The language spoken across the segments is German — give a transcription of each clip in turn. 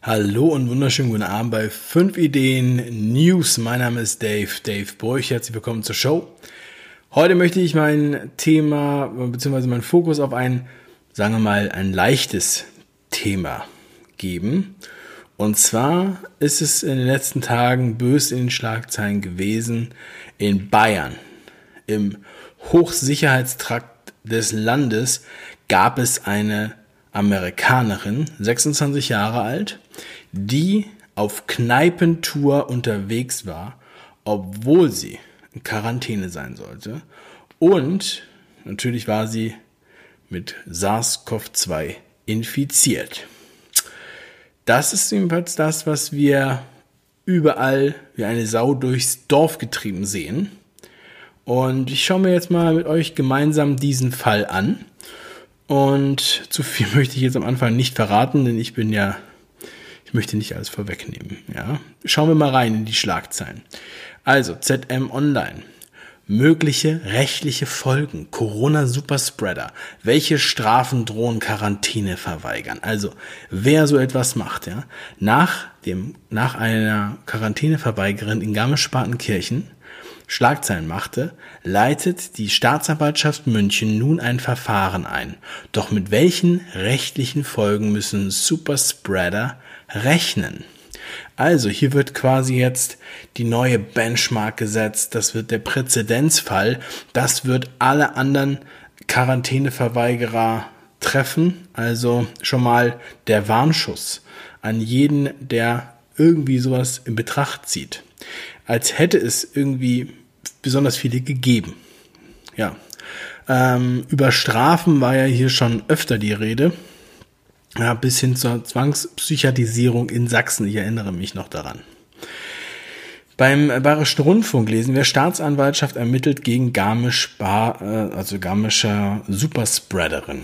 Hallo und wunderschönen guten Abend bei 5 Ideen News. Mein Name ist Dave, Dave Burch. Herzlich willkommen zur Show. Heute möchte ich mein Thema bzw. meinen Fokus auf ein, sagen wir mal, ein leichtes Thema geben. Und zwar ist es in den letzten Tagen bös in den Schlagzeilen gewesen in Bayern. Im Hochsicherheitstrakt des Landes gab es eine Amerikanerin, 26 Jahre alt, die auf Kneipentour unterwegs war, obwohl sie in Quarantäne sein sollte. Und natürlich war sie mit SARS-CoV-2 infiziert. Das ist jedenfalls das, was wir überall wie eine Sau durchs Dorf getrieben sehen. Und ich schaue mir jetzt mal mit euch gemeinsam diesen Fall an. Und zu viel möchte ich jetzt am Anfang nicht verraten, denn ich bin ja, ich möchte nicht alles vorwegnehmen. Ja, schauen wir mal rein in die Schlagzeilen. Also ZM Online. Mögliche rechtliche Folgen. Corona Superspreader. Welche Strafen drohen Quarantäne verweigern? Also, wer so etwas macht, ja, nach dem, nach einer Quarantäneverweigerin in Garmisch-Partenkirchen Schlagzeilen machte, leitet die Staatsanwaltschaft München nun ein Verfahren ein. Doch mit welchen rechtlichen Folgen müssen Superspreader rechnen? Also hier wird quasi jetzt die neue Benchmark gesetzt, das wird der Präzedenzfall, das wird alle anderen Quarantäneverweigerer treffen, also schon mal der Warnschuss an jeden, der irgendwie sowas in Betracht zieht. Als hätte es irgendwie besonders viele gegeben. Ja. Ähm, über Strafen war ja hier schon öfter die Rede. Ja, bis hin zur Zwangspsychiatisierung in Sachsen. Ich erinnere mich noch daran. Beim Bayerischen Rundfunk lesen wir, Staatsanwaltschaft ermittelt gegen Garmisch, äh, also Garmischer Superspreaderin.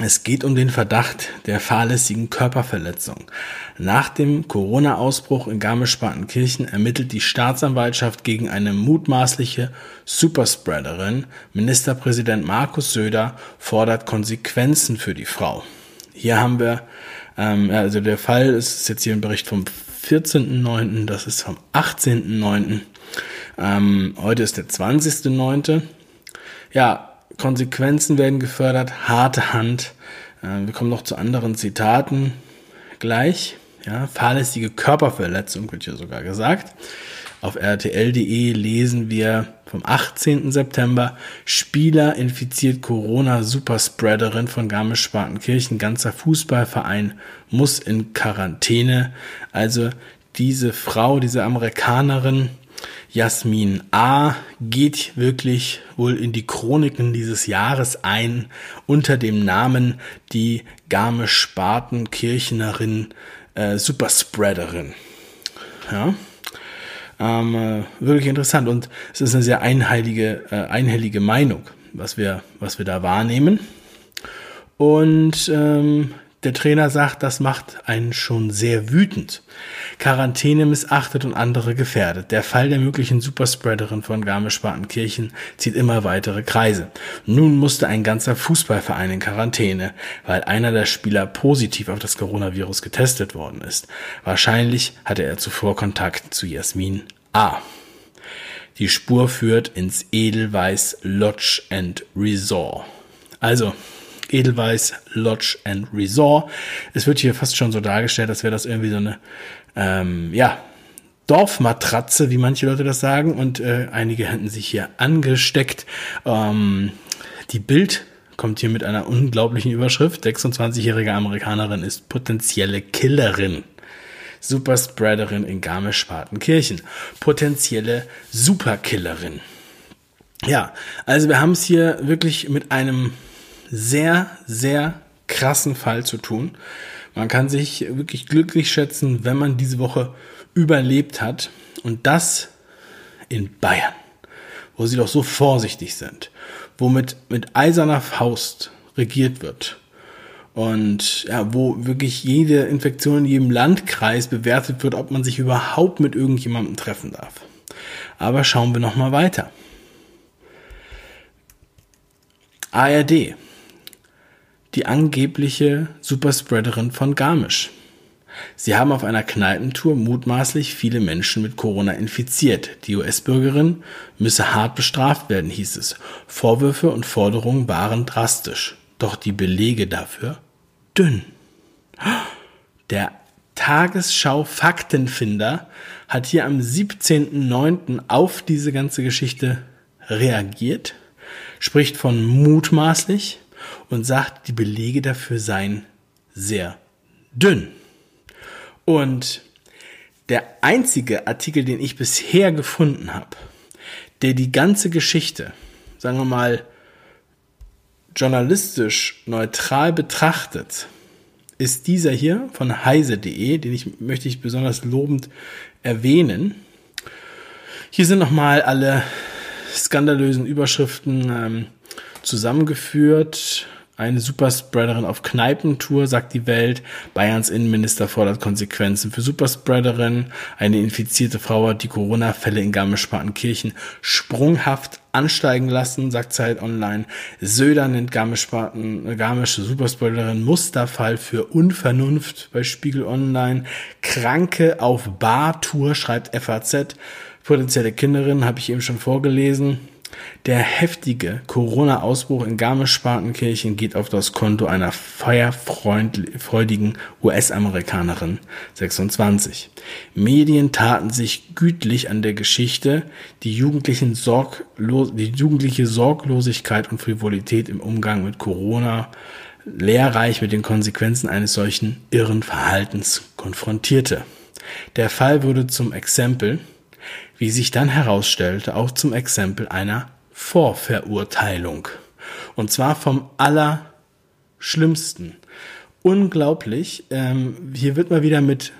Es geht um den Verdacht der fahrlässigen Körperverletzung. Nach dem Corona-Ausbruch in Garmisch-Partenkirchen ermittelt die Staatsanwaltschaft gegen eine mutmaßliche Superspreaderin. Ministerpräsident Markus Söder fordert Konsequenzen für die Frau. Hier haben wir, ähm, also der Fall ist jetzt hier ein Bericht vom 14.09., das ist vom 18.09. Ähm, heute ist der 20.09. Ja, Konsequenzen werden gefördert, harte Hand. Äh, wir kommen noch zu anderen Zitaten gleich. Ja, fahrlässige Körperverletzung wird hier sogar gesagt. Auf rtl.de lesen wir vom 18. September, Spieler infiziert Corona-Superspreaderin von Garmisch-Partenkirchen, ganzer Fußballverein muss in Quarantäne. Also diese Frau, diese Amerikanerin, Jasmin A. geht wirklich wohl in die Chroniken dieses Jahres ein unter dem Namen die Garmisch-Spartenkirchenerin äh, Superspreaderin. Ja. Ähm, äh, wirklich interessant und es ist eine sehr einheilige, äh, einhellige Meinung, was wir, was wir da wahrnehmen. Und ähm, der Trainer sagt, das macht einen schon sehr wütend. Quarantäne missachtet und andere gefährdet. Der Fall der möglichen Superspreaderin von Garmisch-Partenkirchen zieht immer weitere Kreise. Nun musste ein ganzer Fußballverein in Quarantäne, weil einer der Spieler positiv auf das Coronavirus getestet worden ist. Wahrscheinlich hatte er zuvor Kontakt zu Jasmin A. Die Spur führt ins Edelweiß Lodge and Resort. Also, Edelweiß Lodge and Resort. Es wird hier fast schon so dargestellt, als wäre das irgendwie so eine, ähm, ja, Dorfmatratze, wie manche Leute das sagen. Und äh, einige hätten sich hier angesteckt. Ähm, die Bild kommt hier mit einer unglaublichen Überschrift. 26-jährige Amerikanerin ist potenzielle Killerin. Superspreaderin in Garmisch-Partenkirchen. Potenzielle Superkillerin. Ja, also wir haben es hier wirklich mit einem sehr, sehr krassen Fall zu tun. Man kann sich wirklich glücklich schätzen, wenn man diese Woche überlebt hat. Und das in Bayern, wo sie doch so vorsichtig sind, womit mit eiserner Faust regiert wird. Und ja, wo wirklich jede Infektion in jedem Landkreis bewertet wird, ob man sich überhaupt mit irgendjemandem treffen darf. Aber schauen wir noch mal weiter. ARD die angebliche Superspreaderin von Garmisch. Sie haben auf einer Kneipentour mutmaßlich viele Menschen mit Corona infiziert. Die US-Bürgerin müsse hart bestraft werden, hieß es. Vorwürfe und Forderungen waren drastisch. Doch die Belege dafür dünn. Der Tagesschau Faktenfinder hat hier am 17.09. auf diese ganze Geschichte reagiert, spricht von mutmaßlich und sagt, die Belege dafür seien sehr dünn. Und der einzige Artikel, den ich bisher gefunden habe, der die ganze Geschichte, sagen wir mal, journalistisch neutral betrachtet, ist dieser hier von heise.de, den ich möchte ich besonders lobend erwähnen. Hier sind nochmal alle skandalösen Überschriften ähm, zusammengeführt. Eine Superspreaderin auf Kneipentour, sagt die Welt. Bayerns Innenminister fordert Konsequenzen für Superspreaderin. Eine infizierte Frau hat die Corona-Fälle in Garmisch-Partenkirchen sprunghaft ansteigen lassen, sagt Zeit Online. Söder nennt Garmisch-Parten, Garmische Superspreaderin Musterfall für Unvernunft bei Spiegel Online. Kranke auf Bartour, schreibt FAZ. Potenzielle Kinderin, habe ich eben schon vorgelesen. Der heftige Corona-Ausbruch in Garmisch-Partenkirchen geht auf das Konto einer feierfreudigen US-Amerikanerin, 26. Medien taten sich gütlich an der Geschichte, die, jugendlichen Sorglos die jugendliche Sorglosigkeit und Frivolität im Umgang mit Corona lehrreich mit den Konsequenzen eines solchen irren Verhaltens konfrontierte. Der Fall wurde zum Exempel, wie sich dann herausstellte, auch zum Exempel einer Vorverurteilung. Und zwar vom Allerschlimmsten. Unglaublich. Ähm, hier wird mal wieder mit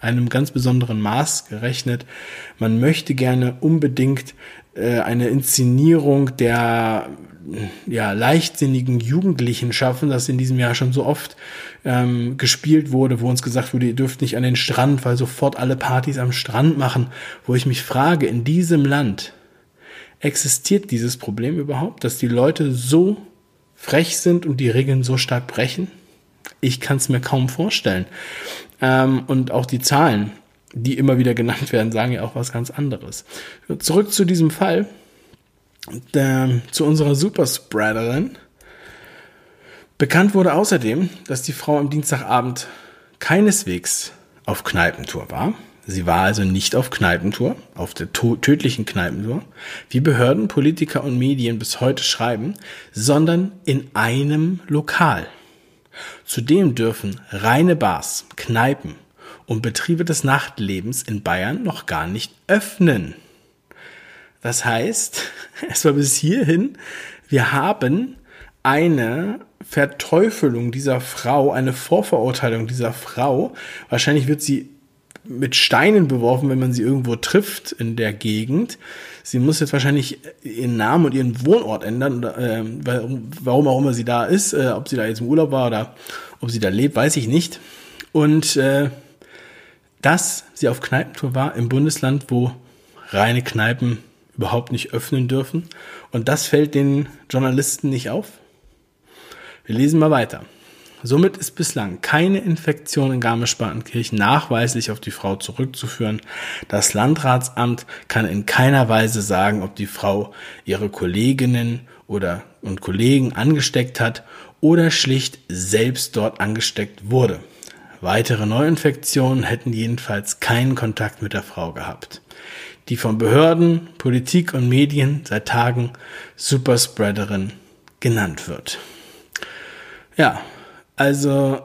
einem ganz besonderen Maß gerechnet. Man möchte gerne unbedingt äh, eine Inszenierung der ja, leichtsinnigen Jugendlichen schaffen, das in diesem Jahr schon so oft ähm, gespielt wurde, wo uns gesagt wurde, ihr dürft nicht an den Strand, weil sofort alle Partys am Strand machen, wo ich mich frage, in diesem Land existiert dieses Problem überhaupt, dass die Leute so frech sind und die Regeln so stark brechen? Ich kann es mir kaum vorstellen. Ähm, und auch die Zahlen, die immer wieder genannt werden, sagen ja auch was ganz anderes. Zurück zu diesem Fall, der, zu unserer Superspreaderin. Bekannt wurde außerdem, dass die Frau am Dienstagabend keineswegs auf Kneipentour war. Sie war also nicht auf Kneipentour, auf der tödlichen Kneipentour, wie Behörden, Politiker und Medien bis heute schreiben, sondern in einem Lokal. Zudem dürfen reine Bars, Kneipen und Betriebe des Nachtlebens in Bayern noch gar nicht öffnen. Das heißt, es war bis hierhin, wir haben eine Verteufelung dieser Frau, eine Vorverurteilung dieser Frau. Wahrscheinlich wird sie mit Steinen beworfen, wenn man sie irgendwo trifft in der Gegend. Sie muss jetzt wahrscheinlich ihren Namen und ihren Wohnort ändern, äh, warum auch immer sie da ist, äh, ob sie da jetzt im Urlaub war oder ob sie da lebt, weiß ich nicht. Und äh, dass sie auf Kneipentour war im Bundesland, wo reine Kneipen überhaupt nicht öffnen dürfen. Und das fällt den Journalisten nicht auf. Wir lesen mal weiter. Somit ist bislang keine Infektion in Garmisch-Partenkirchen nachweislich auf die Frau zurückzuführen. Das Landratsamt kann in keiner Weise sagen, ob die Frau ihre Kolleginnen oder und Kollegen angesteckt hat oder schlicht selbst dort angesteckt wurde. Weitere Neuinfektionen hätten jedenfalls keinen Kontakt mit der Frau gehabt, die von Behörden, Politik und Medien seit Tagen Superspreaderin genannt wird. Ja, also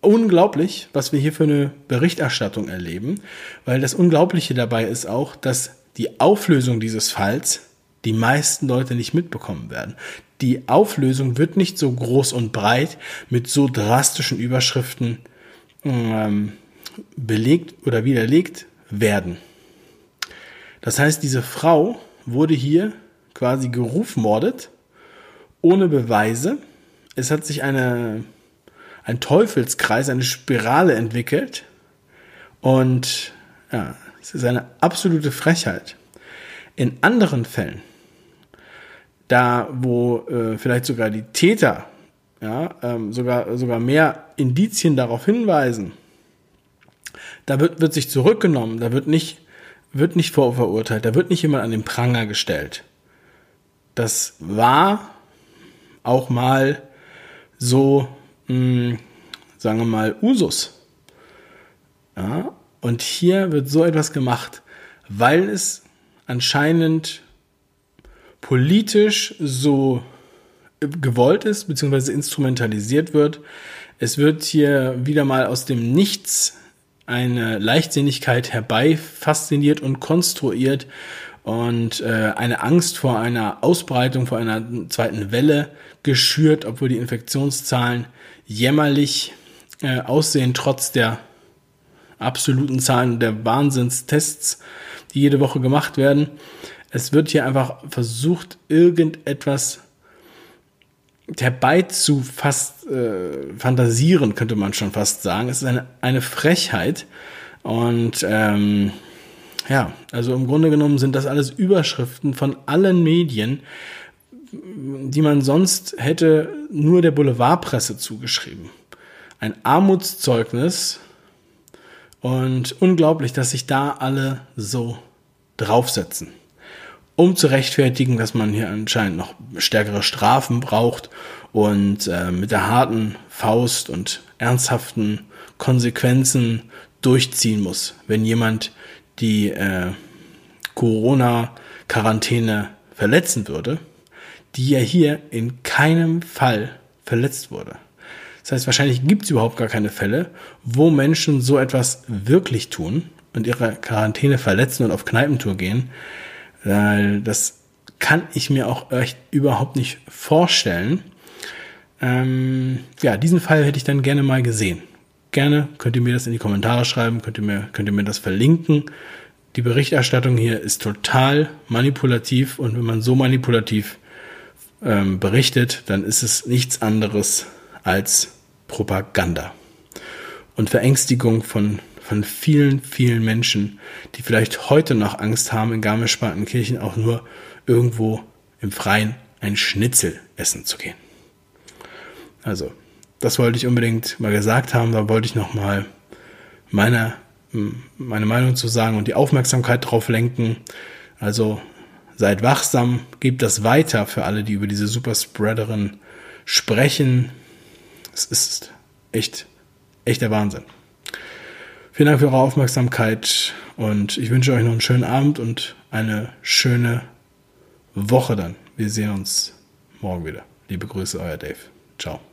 unglaublich, was wir hier für eine Berichterstattung erleben, weil das Unglaubliche dabei ist auch, dass die Auflösung dieses Falls die meisten Leute nicht mitbekommen werden. Die Auflösung wird nicht so groß und breit mit so drastischen Überschriften ähm, belegt oder widerlegt werden. Das heißt, diese Frau wurde hier quasi gerufmordet, ohne Beweise, es hat sich eine, ein Teufelskreis, eine Spirale entwickelt. Und ja, es ist eine absolute Frechheit. In anderen Fällen, da wo äh, vielleicht sogar die Täter ja, ähm, sogar, sogar mehr Indizien darauf hinweisen, da wird, wird sich zurückgenommen, da wird nicht, wird nicht vorverurteilt, da wird nicht jemand an den Pranger gestellt. Das war auch mal so, mh, hm, sagen wir mal, Usus. Ja, und hier wird so etwas gemacht, weil es anscheinend politisch so gewollt ist, beziehungsweise instrumentalisiert wird. Es wird hier wieder mal aus dem Nichts eine Leichtsinnigkeit herbei fasziniert und konstruiert und äh, eine Angst vor einer Ausbreitung, vor einer zweiten Welle geschürt, obwohl die Infektionszahlen jämmerlich äh, aussehen, trotz der absoluten Zahlen der Wahnsinnstests, die jede Woche gemacht werden. Es wird hier einfach versucht, irgendetwas herbei zu fast äh, fantasieren, könnte man schon fast sagen. Es ist eine, eine Frechheit. Und ähm, ja, also im Grunde genommen sind das alles Überschriften von allen Medien, die man sonst hätte nur der Boulevardpresse zugeschrieben. Ein Armutszeugnis und unglaublich, dass sich da alle so draufsetzen um zu rechtfertigen, dass man hier anscheinend noch stärkere Strafen braucht und äh, mit der harten Faust und ernsthaften Konsequenzen durchziehen muss, wenn jemand die äh, Corona-Quarantäne verletzen würde, die ja hier in keinem Fall verletzt wurde. Das heißt, wahrscheinlich gibt es überhaupt gar keine Fälle, wo Menschen so etwas wirklich tun und ihre Quarantäne verletzen und auf Kneipentour gehen, weil das kann ich mir auch echt überhaupt nicht vorstellen. Ähm, ja, diesen Fall hätte ich dann gerne mal gesehen. Gerne könnt ihr mir das in die Kommentare schreiben, könnt ihr mir, könnt ihr mir das verlinken. Die Berichterstattung hier ist total manipulativ und wenn man so manipulativ ähm, berichtet, dann ist es nichts anderes als Propaganda und Verängstigung von von vielen, vielen Menschen, die vielleicht heute noch Angst haben, in Garmisch-Partenkirchen auch nur irgendwo im Freien ein Schnitzel essen zu gehen. Also, das wollte ich unbedingt mal gesagt haben, da wollte ich nochmal meine, meine Meinung zu sagen und die Aufmerksamkeit drauf lenken. Also, seid wachsam, gebt das weiter für alle, die über diese Superspreaderin sprechen. Es ist echt, echt der Wahnsinn. Vielen Dank für eure Aufmerksamkeit und ich wünsche euch noch einen schönen Abend und eine schöne Woche dann. Wir sehen uns morgen wieder. Liebe Grüße, euer Dave. Ciao.